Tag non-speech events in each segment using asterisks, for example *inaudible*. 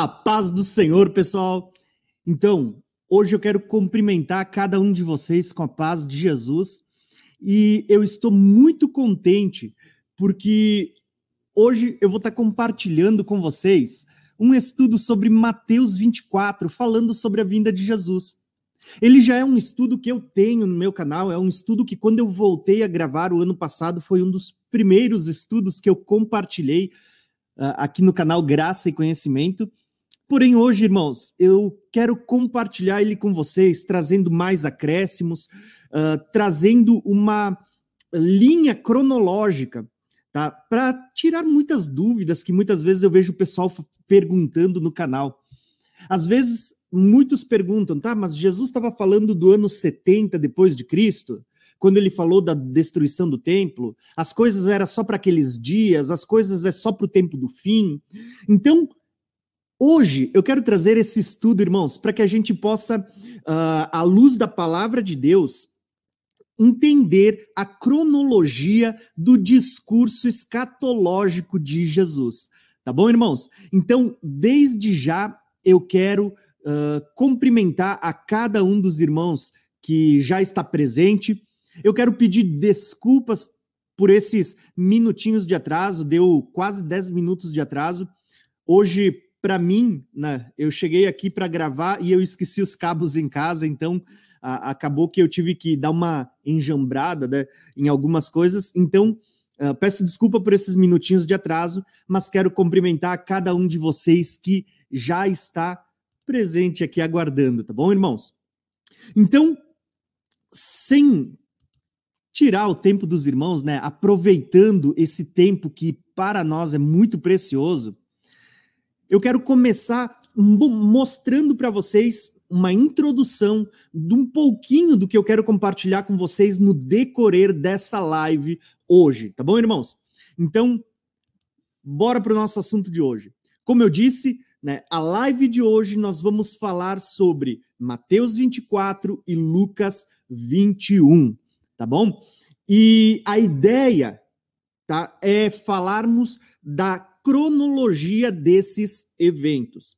A paz do Senhor, pessoal. Então, hoje eu quero cumprimentar cada um de vocês com a paz de Jesus e eu estou muito contente porque hoje eu vou estar compartilhando com vocês um estudo sobre Mateus 24, falando sobre a vinda de Jesus. Ele já é um estudo que eu tenho no meu canal, é um estudo que quando eu voltei a gravar o ano passado foi um dos primeiros estudos que eu compartilhei uh, aqui no canal Graça e Conhecimento. Porém, hoje, irmãos, eu quero compartilhar ele com vocês, trazendo mais acréscimos, uh, trazendo uma linha cronológica, tá? Para tirar muitas dúvidas que muitas vezes eu vejo o pessoal perguntando no canal. Às vezes, muitos perguntam, tá? Mas Jesus estava falando do ano 70 depois de Cristo? Quando ele falou da destruição do templo, as coisas eram só para aqueles dias, as coisas é só para o tempo do fim. Então, Hoje eu quero trazer esse estudo, irmãos, para que a gente possa, uh, à luz da palavra de Deus, entender a cronologia do discurso escatológico de Jesus. Tá bom, irmãos? Então, desde já, eu quero uh, cumprimentar a cada um dos irmãos que já está presente. Eu quero pedir desculpas por esses minutinhos de atraso, deu quase 10 minutos de atraso. Hoje, para mim, né, eu cheguei aqui para gravar e eu esqueci os cabos em casa, então a, acabou que eu tive que dar uma enjambrada né, em algumas coisas. Então, uh, peço desculpa por esses minutinhos de atraso, mas quero cumprimentar cada um de vocês que já está presente aqui aguardando, tá bom, irmãos? Então, sem tirar o tempo dos irmãos, né, aproveitando esse tempo que para nós é muito precioso, eu quero começar mostrando para vocês uma introdução de um pouquinho do que eu quero compartilhar com vocês no decorrer dessa live hoje, tá bom, irmãos? Então, bora para o nosso assunto de hoje. Como eu disse, né, a live de hoje nós vamos falar sobre Mateus 24 e Lucas 21, tá bom? E a ideia tá, é falarmos da cronologia desses eventos.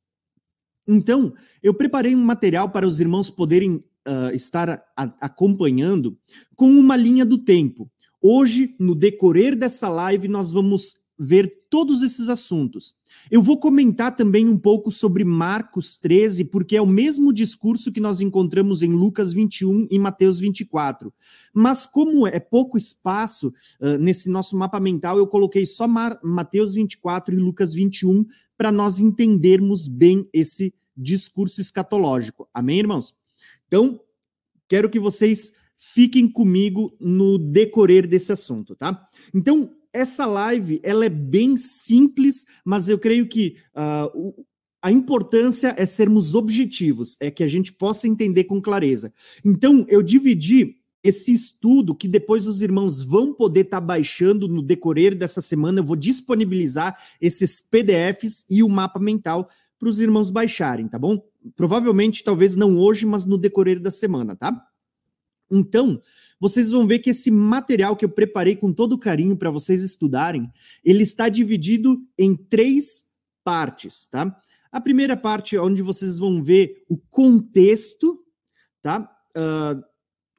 Então, eu preparei um material para os irmãos poderem uh, estar a, acompanhando com uma linha do tempo. Hoje, no decorrer dessa live, nós vamos ver todos esses assuntos. Eu vou comentar também um pouco sobre Marcos 13, porque é o mesmo discurso que nós encontramos em Lucas 21 e Mateus 24. Mas como é pouco espaço uh, nesse nosso mapa mental, eu coloquei só Mar Mateus 24 e Lucas 21 para nós entendermos bem esse discurso escatológico. Amém, irmãos? Então, quero que vocês fiquem comigo no decorrer desse assunto, tá? Então, essa live ela é bem simples, mas eu creio que uh, a importância é sermos objetivos, é que a gente possa entender com clareza. Então, eu dividi esse estudo que depois os irmãos vão poder estar tá baixando no decorrer dessa semana. Eu vou disponibilizar esses PDFs e o mapa mental para os irmãos baixarem, tá bom? Provavelmente, talvez não hoje, mas no decorrer da semana, tá? Então, vocês vão ver que esse material que eu preparei com todo carinho para vocês estudarem, ele está dividido em três partes, tá? A primeira parte é onde vocês vão ver o contexto, tá? Uh,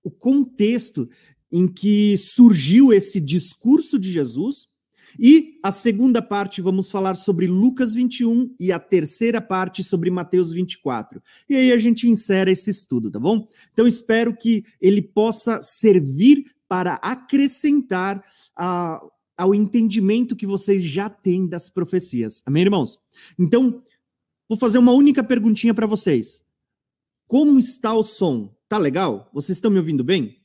o contexto em que surgiu esse discurso de Jesus. E a segunda parte vamos falar sobre Lucas 21 e a terceira parte sobre Mateus 24. E aí a gente insere esse estudo, tá bom? Então espero que ele possa servir para acrescentar a, ao entendimento que vocês já têm das profecias. Amém, irmãos? Então, vou fazer uma única perguntinha para vocês. Como está o som? Tá legal? Vocês estão me ouvindo bem?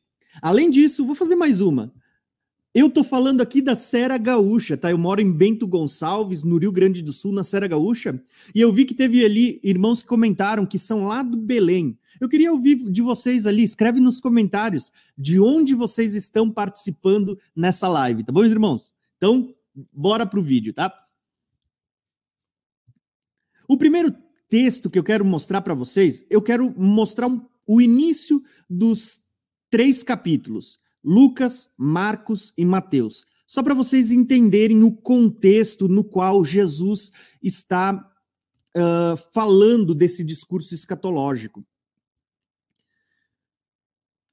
Além disso, vou fazer mais uma. Eu tô falando aqui da Serra Gaúcha, tá? Eu moro em Bento Gonçalves, no Rio Grande do Sul, na Serra Gaúcha, e eu vi que teve ali irmãos que comentaram que são lá do Belém. Eu queria ouvir de vocês ali, escreve nos comentários de onde vocês estão participando nessa live, tá bom, irmãos? Então, bora pro vídeo, tá? O primeiro texto que eu quero mostrar para vocês, eu quero mostrar um, o início dos três capítulos. Lucas, Marcos e Mateus. Só para vocês entenderem o contexto no qual Jesus está uh, falando desse discurso escatológico.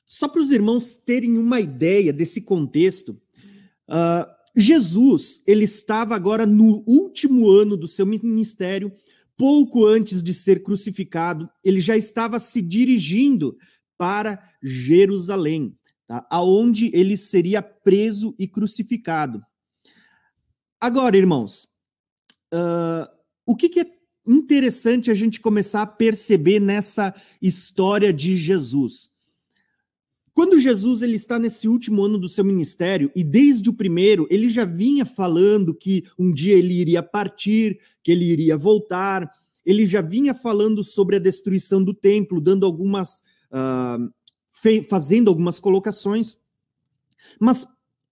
Só para os irmãos terem uma ideia desse contexto, uh, Jesus ele estava agora no último ano do seu ministério, pouco antes de ser crucificado, ele já estava se dirigindo para Jerusalém, tá? aonde ele seria preso e crucificado. Agora, irmãos, uh, o que, que é interessante a gente começar a perceber nessa história de Jesus? Quando Jesus ele está nesse último ano do seu ministério e desde o primeiro ele já vinha falando que um dia ele iria partir, que ele iria voltar, ele já vinha falando sobre a destruição do templo, dando algumas, fazendo algumas colocações. Mas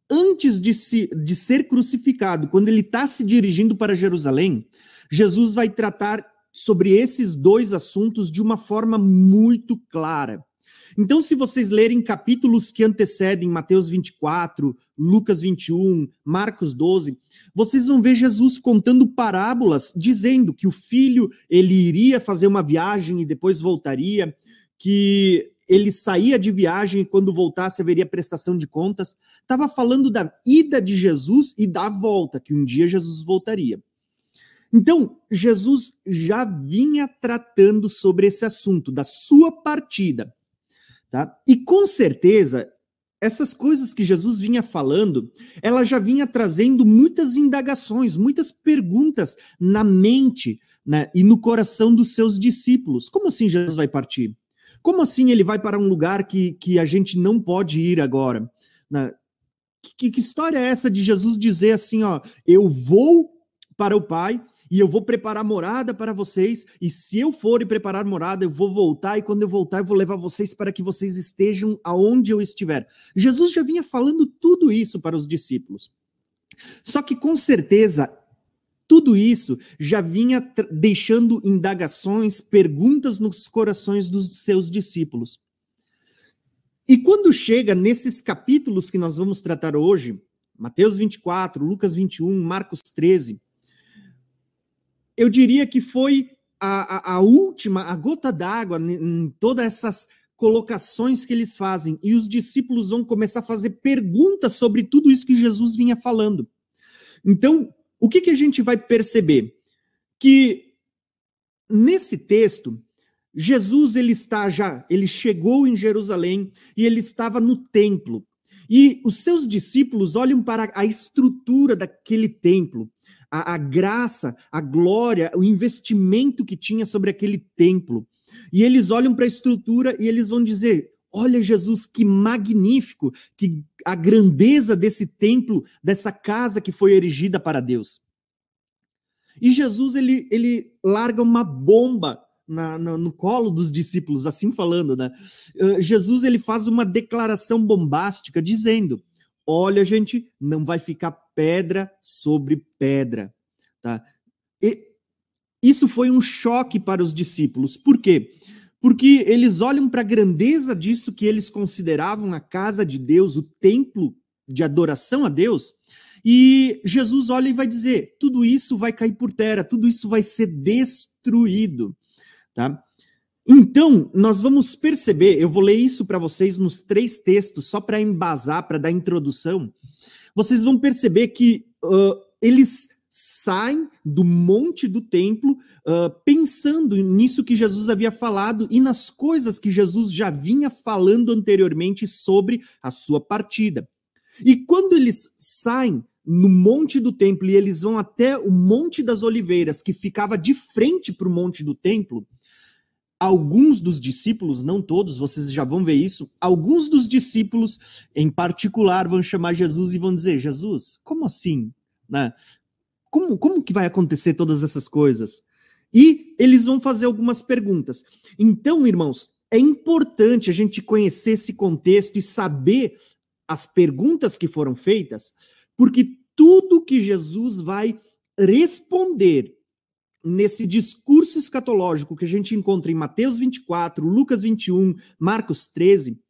antes de, se, de ser crucificado, quando ele está se dirigindo para Jerusalém, Jesus vai tratar sobre esses dois assuntos de uma forma muito clara. Então, se vocês lerem capítulos que antecedem Mateus 24, Lucas 21, Marcos 12, vocês vão ver Jesus contando parábolas, dizendo que o filho ele iria fazer uma viagem e depois voltaria, que ele saía de viagem e quando voltasse haveria prestação de contas. Estava falando da ida de Jesus e da volta, que um dia Jesus voltaria. Então, Jesus já vinha tratando sobre esse assunto, da sua partida. Tá? E com certeza, essas coisas que Jesus vinha falando, ela já vinha trazendo muitas indagações, muitas perguntas na mente né, e no coração dos seus discípulos. Como assim Jesus vai partir? Como assim ele vai para um lugar que, que a gente não pode ir agora? Né? Que, que história é essa de Jesus dizer assim, ó, eu vou para o Pai e eu vou preparar morada para vocês, e se eu for e preparar morada, eu vou voltar, e quando eu voltar, eu vou levar vocês para que vocês estejam aonde eu estiver. Jesus já vinha falando tudo isso para os discípulos. Só que com certeza tudo isso já vinha deixando indagações, perguntas nos corações dos seus discípulos. E quando chega nesses capítulos que nós vamos tratar hoje, Mateus 24, Lucas 21, Marcos 13, eu diria que foi a, a, a última, a gota d'água em todas essas colocações que eles fazem. E os discípulos vão começar a fazer perguntas sobre tudo isso que Jesus vinha falando. Então, o que, que a gente vai perceber? Que nesse texto, Jesus ele está já, ele chegou em Jerusalém e ele estava no templo. E os seus discípulos olham para a estrutura daquele templo a, a graça, a glória, o investimento que tinha sobre aquele templo. E eles olham para a estrutura e eles vão dizer: Olha, Jesus, que magnífico, que a grandeza desse templo, dessa casa que foi erigida para Deus. E Jesus ele, ele larga uma bomba na, na, no colo dos discípulos, assim falando, né? Uh, Jesus ele faz uma declaração bombástica dizendo: Olha, gente, não vai ficar pedra sobre pedra, tá? E isso foi um choque para os discípulos. Por quê? Porque eles olham para a grandeza disso que eles consideravam a casa de Deus, o templo de adoração a Deus, e Jesus olha e vai dizer: tudo isso vai cair por terra, tudo isso vai ser destruído, tá? Então, nós vamos perceber, eu vou ler isso para vocês nos três textos, só para embasar, para dar introdução. Vocês vão perceber que uh, eles saem do monte do templo uh, pensando nisso que Jesus havia falado e nas coisas que Jesus já vinha falando anteriormente sobre a sua partida. E quando eles saem no monte do templo e eles vão até o Monte das Oliveiras, que ficava de frente para o monte do templo, alguns dos discípulos, não todos, vocês já vão ver isso, alguns dos discípulos, em particular, vão chamar Jesus e vão dizer: Jesus, como assim? Né? Como, como que vai acontecer todas essas coisas? E eles vão fazer algumas perguntas. Então, irmãos, é importante a gente conhecer esse contexto e saber as perguntas que foram feitas, porque tudo que Jesus vai responder nesse discurso escatológico que a gente encontra em Mateus 24, Lucas 21, Marcos 13,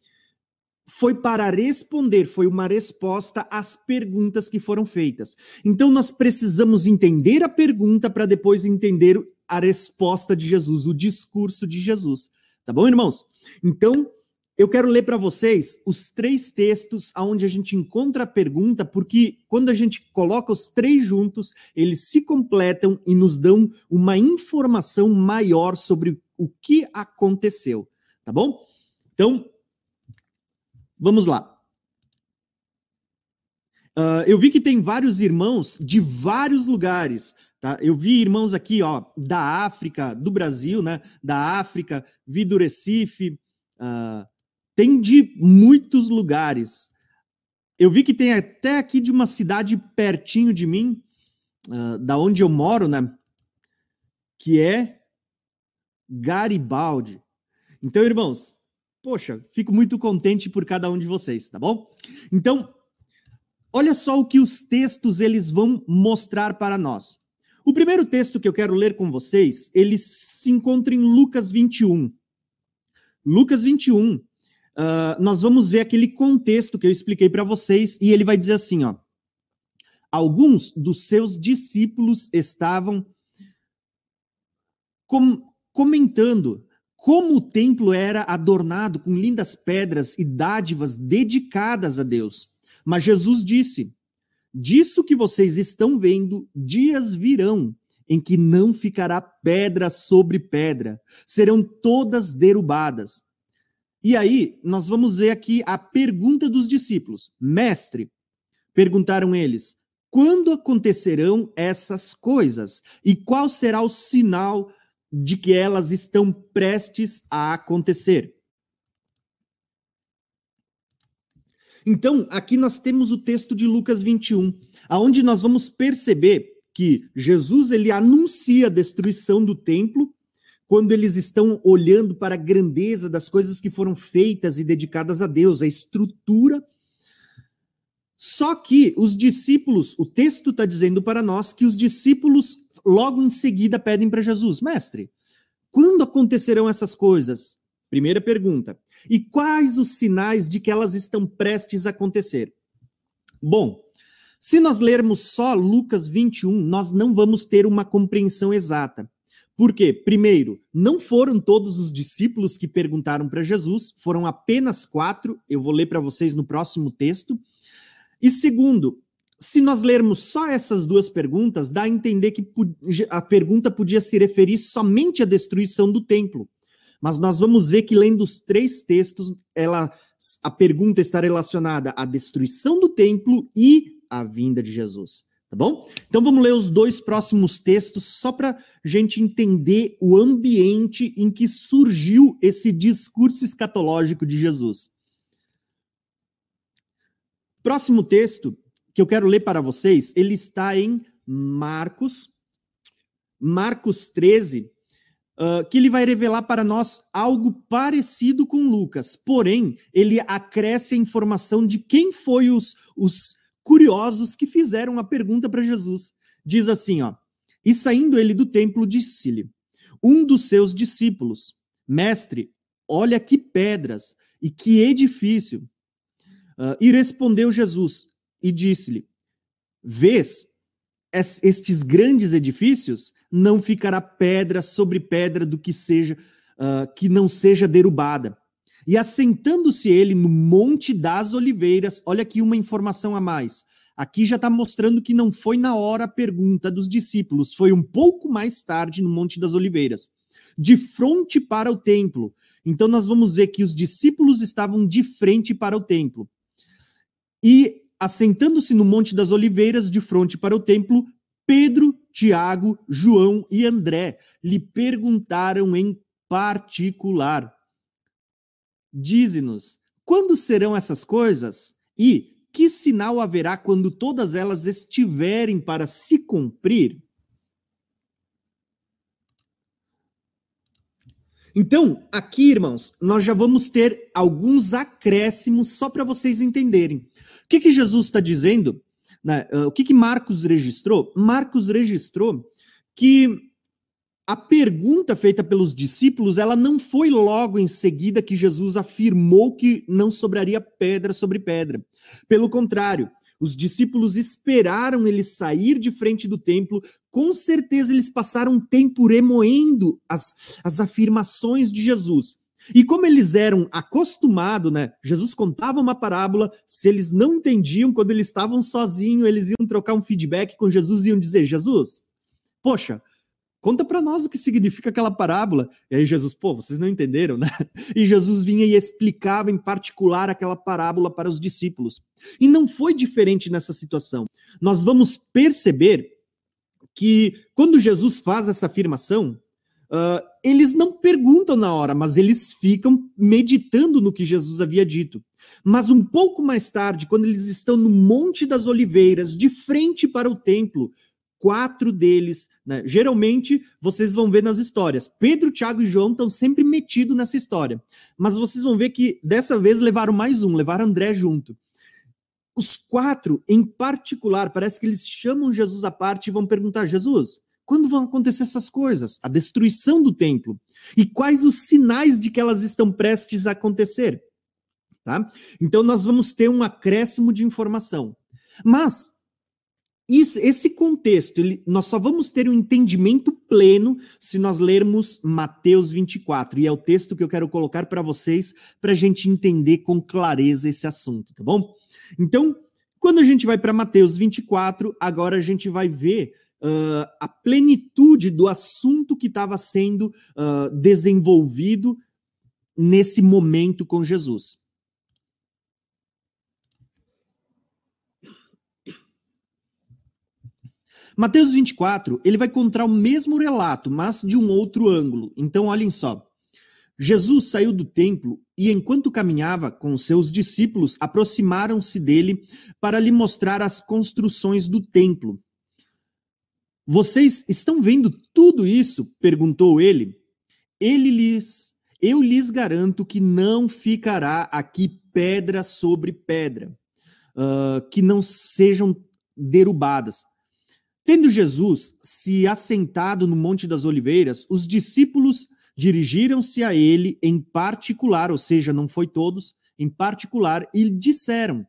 foi para responder, foi uma resposta às perguntas que foram feitas. Então nós precisamos entender a pergunta para depois entender a resposta de Jesus, o discurso de Jesus. Tá bom, irmãos? Então, eu quero ler para vocês os três textos onde a gente encontra a pergunta, porque quando a gente coloca os três juntos, eles se completam e nos dão uma informação maior sobre o que aconteceu. Tá bom? Então, vamos lá. Uh, eu vi que tem vários irmãos de vários lugares. Tá? Eu vi irmãos aqui, ó, da África, do Brasil, né? Da África, vi do Recife, uh, tem de muitos lugares. Eu vi que tem até aqui de uma cidade pertinho de mim, uh, da onde eu moro, né? Que é Garibaldi. Então, irmãos, poxa, fico muito contente por cada um de vocês, tá bom? Então, Olha só o que os textos eles vão mostrar para nós. O primeiro texto que eu quero ler com vocês, ele se encontra em Lucas 21. Lucas 21, uh, ah, nós vamos ver aquele contexto que eu expliquei para vocês, e ele vai dizer assim: ó. Alguns dos seus discípulos estavam com, comentando como o templo era adornado com lindas pedras e dádivas dedicadas a Deus. Mas Jesus disse: Disso que vocês estão vendo, dias virão em que não ficará pedra sobre pedra, serão todas derrubadas. E aí, nós vamos ver aqui a pergunta dos discípulos: Mestre, perguntaram eles, quando acontecerão essas coisas? E qual será o sinal de que elas estão prestes a acontecer? Então, aqui nós temos o texto de Lucas 21, aonde nós vamos perceber que Jesus ele anuncia a destruição do templo quando eles estão olhando para a grandeza das coisas que foram feitas e dedicadas a Deus, a estrutura. Só que os discípulos, o texto está dizendo para nós que os discípulos logo em seguida pedem para Jesus, mestre, quando acontecerão essas coisas? Primeira pergunta. E quais os sinais de que elas estão prestes a acontecer? Bom, se nós lermos só Lucas 21, nós não vamos ter uma compreensão exata. Por quê? Primeiro, não foram todos os discípulos que perguntaram para Jesus, foram apenas quatro, eu vou ler para vocês no próximo texto. E segundo, se nós lermos só essas duas perguntas, dá a entender que a pergunta podia se referir somente à destruição do templo. Mas nós vamos ver que lendo os três textos, ela a pergunta está relacionada à destruição do templo e à vinda de Jesus. Tá bom? Então vamos ler os dois próximos textos só para gente entender o ambiente em que surgiu esse discurso escatológico de Jesus. Próximo texto que eu quero ler para vocês, ele está em Marcos, Marcos 13, uh, que ele vai revelar para nós algo parecido com Lucas, porém, ele acresce a informação de quem foi os, os curiosos que fizeram a pergunta para Jesus. Diz assim, ó, e saindo ele do templo, disse-lhe, um dos seus discípulos, mestre, olha que pedras e que edifício. Uh, e respondeu Jesus e disse-lhe, vês estes grandes edifícios? não ficará pedra sobre pedra do que seja uh, que não seja derrubada. E assentando-se ele no Monte das Oliveiras, olha aqui uma informação a mais. Aqui já está mostrando que não foi na hora a pergunta dos discípulos, foi um pouco mais tarde no Monte das Oliveiras, de frente para o templo. Então nós vamos ver que os discípulos estavam de frente para o templo. E assentando-se no Monte das Oliveiras, de frente para o templo, Pedro, Tiago, João e André lhe perguntaram em particular: Dize-nos, quando serão essas coisas? E que sinal haverá quando todas elas estiverem para se cumprir? Então, aqui, irmãos, nós já vamos ter alguns acréscimos só para vocês entenderem. Que, que Jesus está dizendo? Né? Uh, o que, que Marcos registrou? Marcos registrou que a pergunta feita pelos discípulos, ela não foi logo em seguida que Jesus afirmou que não sobraria pedra sobre pedra. Pelo contrário, Os discípulos esperaram ele sair de frente do templo. Com certeza eles passaram tempo remoendo as, as afirmações de Jesus. E como eles eram acostumados, né? Jesus contava uma parábola, se eles não entendiam, quando eles estavam sozinhos, eles iam trocar um feedback com Jesus e iam dizer: Jesus, poxa, conta para nós o que significa aquela parábola. E aí Jesus, pô, vocês não entenderam, né? *laughs* E Jesus vinha e explicava em particular aquela parábola para os discípulos. E não foi diferente nessa situação. Nós vamos perceber que quando Jesus faz essa afirmação, uh, eles não perguntam na hora, mas eles ficam meditando no que Jesus havia dito. Mas um pouco mais tarde, quando eles estão no Monte das Oliveiras, de frente para o templo, quatro deles, né? Geralmente vocês vão ver nas histórias. Pedro, Tiago e João estão sempre metidos nessa história. Mas vocês vão ver que dessa vez levaram mais um, levaram André junto. Os quatro, em particular, parece que eles chamam Jesus à parte e vão perguntar: Jesus, quando vão acontecer essas coisas? A destruição do templo. E quais os sinais de que elas estão prestes a acontecer? Tá? Então nós vamos ter um acréscimo de informação. Mas esse contexto, ele, nós só vamos ter um entendimento pleno se nós lermos Mateus 24, e é o texto que eu quero colocar para vocês, para a gente entender com clareza esse assunto, tá bom? Então, quando a gente vai para Mateus 24, agora a gente vai ver uh, a plenitude do assunto que estava sendo uh, desenvolvido nesse momento com Jesus. Mateus 24, ele vai contar o mesmo relato, mas de um outro ângulo. Então, olhem só. Jesus saiu do templo e, enquanto caminhava com seus discípulos, aproximaram-se dele para lhe mostrar as construções do templo. Vocês estão vendo tudo isso? perguntou ele. Ele lhes, eu lhes garanto que não ficará aqui pedra sobre pedra, uh, que não sejam derrubadas. Tendo Jesus se assentado no Monte das Oliveiras, os discípulos dirigiram-se a ele em particular, ou seja, não foi todos, em particular, e disseram: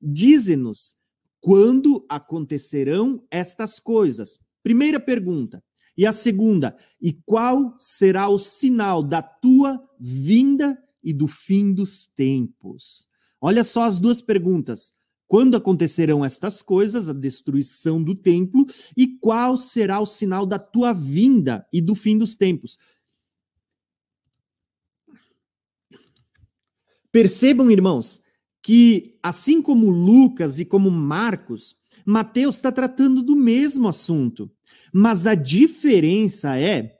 Dize-nos quando acontecerão estas coisas? Primeira pergunta. E a segunda, e qual será o sinal da tua vinda e do fim dos tempos? Olha só as duas perguntas. Quando acontecerão estas coisas, a destruição do templo, e qual será o sinal da tua vinda e do fim dos tempos? Percebam, irmãos, que assim como Lucas e como Marcos, Mateus está tratando do mesmo assunto, mas a diferença é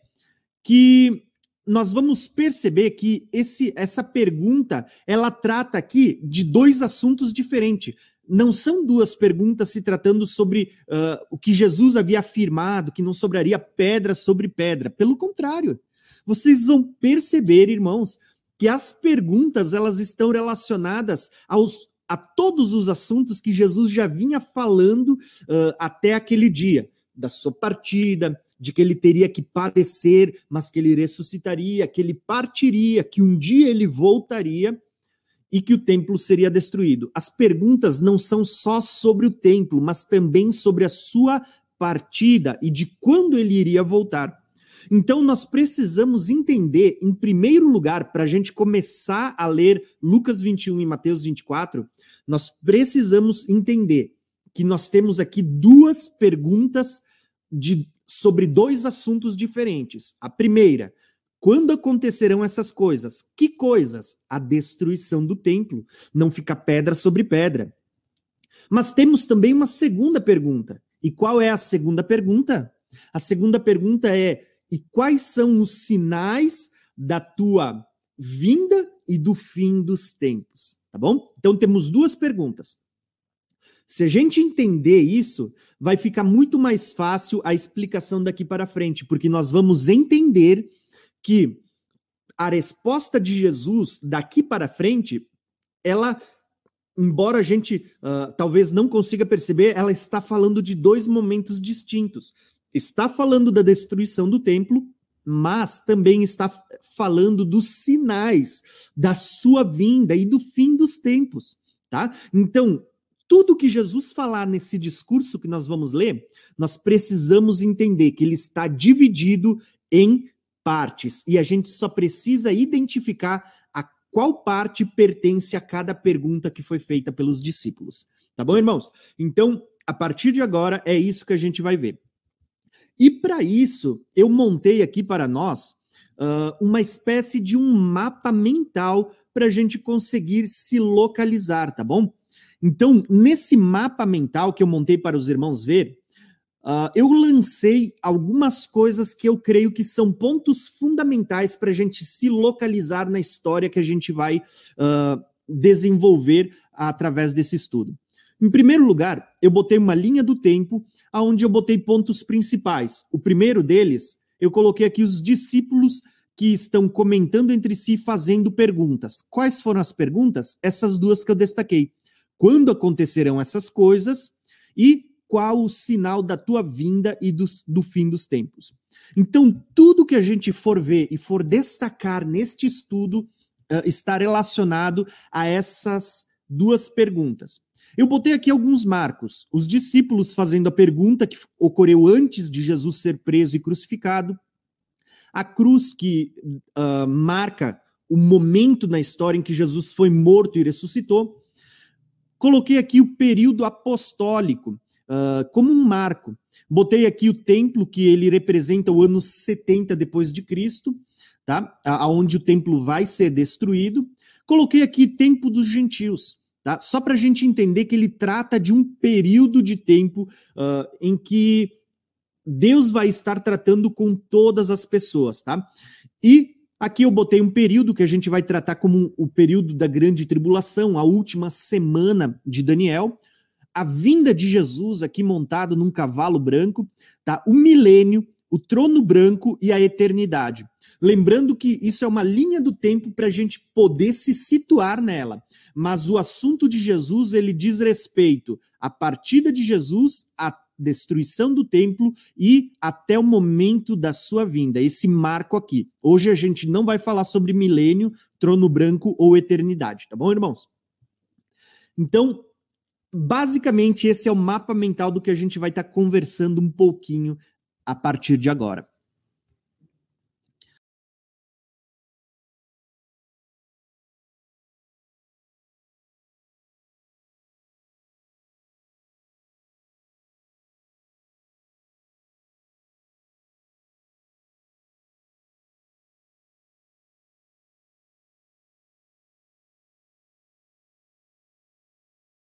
que nós vamos perceber que esse, essa pergunta ela trata aqui de dois assuntos diferentes. Não são duas perguntas se tratando sobre uh, o que Jesus havia afirmado, que não sobraria pedra sobre pedra. Pelo contrário, vocês vão perceber, irmãos, que as perguntas elas estão relacionadas aos a todos os assuntos que Jesus já vinha falando uh, até aquele dia, da sua partida, de que ele teria que padecer, mas que ele ressuscitaria, que ele partiria, que um dia ele voltaria e que o templo seria destruído. As perguntas não são só sobre o templo, mas também sobre a sua partida e de quando ele iria voltar. Então, nós precisamos entender, em primeiro lugar, para a gente começar a ler Lucas 21 e Mateus 24, nós precisamos entender que nós temos aqui duas perguntas de, sobre dois assuntos diferentes. A primeira, quando acontecerão essas coisas? Que coisas? A destruição do templo. Não fica pedra sobre pedra. Mas temos também uma segunda pergunta. E qual é a segunda pergunta? A segunda pergunta é: e quais são os sinais da tua vinda e do fim dos tempos, tá bom? Então temos duas perguntas. Se a gente entender isso, vai ficar muito mais fácil a explicação daqui para frente, porque nós vamos entender que a resposta de Jesus daqui para frente, ela, embora a gente uh, talvez não consiga perceber, ela está falando de dois momentos distintos está falando da destruição do templo, mas também está falando dos sinais da sua vinda e do fim dos tempos, tá? Então, tudo que Jesus falar nesse discurso que nós vamos ler, nós precisamos entender que ele está dividido em partes e a gente só precisa identificar a qual parte pertence a cada pergunta que foi feita pelos discípulos. Tá bom, irmãos? Então, a partir de agora é isso que a gente vai ver. E para isso, eu montei aqui para nós uh, uma espécie de um mapa mental para a gente conseguir se localizar, tá bom? Então, nesse mapa mental que eu montei para os irmãos ver, uh, eu lancei algumas coisas que eu creio que são pontos fundamentais para a gente se localizar na história que a gente vai uh, desenvolver através desse estudo. Em primeiro lugar, eu botei uma linha do tempo, aonde eu botei pontos principais. O primeiro deles, eu coloquei aqui os discípulos que estão comentando entre si, fazendo perguntas. Quais foram as perguntas? Essas duas que eu destaquei. Quando acontecerão essas coisas e qual o sinal da tua vinda e do, do fim dos tempos? Então, tudo que a gente for ver e for destacar neste estudo uh, está relacionado a essas duas perguntas. Eu botei aqui alguns marcos. Os discípulos fazendo a pergunta que ocorreu antes de Jesus ser preso e crucificado. A cruz que uh, marca o momento na história em que Jesus foi morto e ressuscitou. Coloquei aqui o período apostólico uh, como um marco. Botei aqui o templo que ele representa o ano 70 depois de Cristo, tá? Aonde o templo vai ser destruído. Coloquei aqui tempo dos gentios, Tá? Só para a gente entender que ele trata de um período de tempo uh, em que Deus vai estar tratando com todas as pessoas, tá? E aqui eu botei um período que a gente vai tratar como o período da grande tribulação, a última semana de Daniel, a vinda de Jesus aqui montado num cavalo branco, tá? O milênio, o trono branco e a eternidade. Lembrando que isso é uma linha do tempo para a gente poder se situar nela mas o assunto de Jesus ele diz respeito à partida de Jesus, à destruição do templo e até o momento da sua vinda. Esse marco aqui. Hoje a gente não vai falar sobre milênio, trono branco ou eternidade, tá bom, irmãos? Então, basicamente esse é o mapa mental do que a gente vai estar tá conversando um pouquinho a partir de agora.